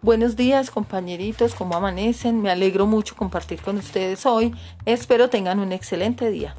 Buenos días compañeritos, ¿cómo amanecen? Me alegro mucho compartir con ustedes hoy. Espero tengan un excelente día.